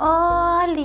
Alice.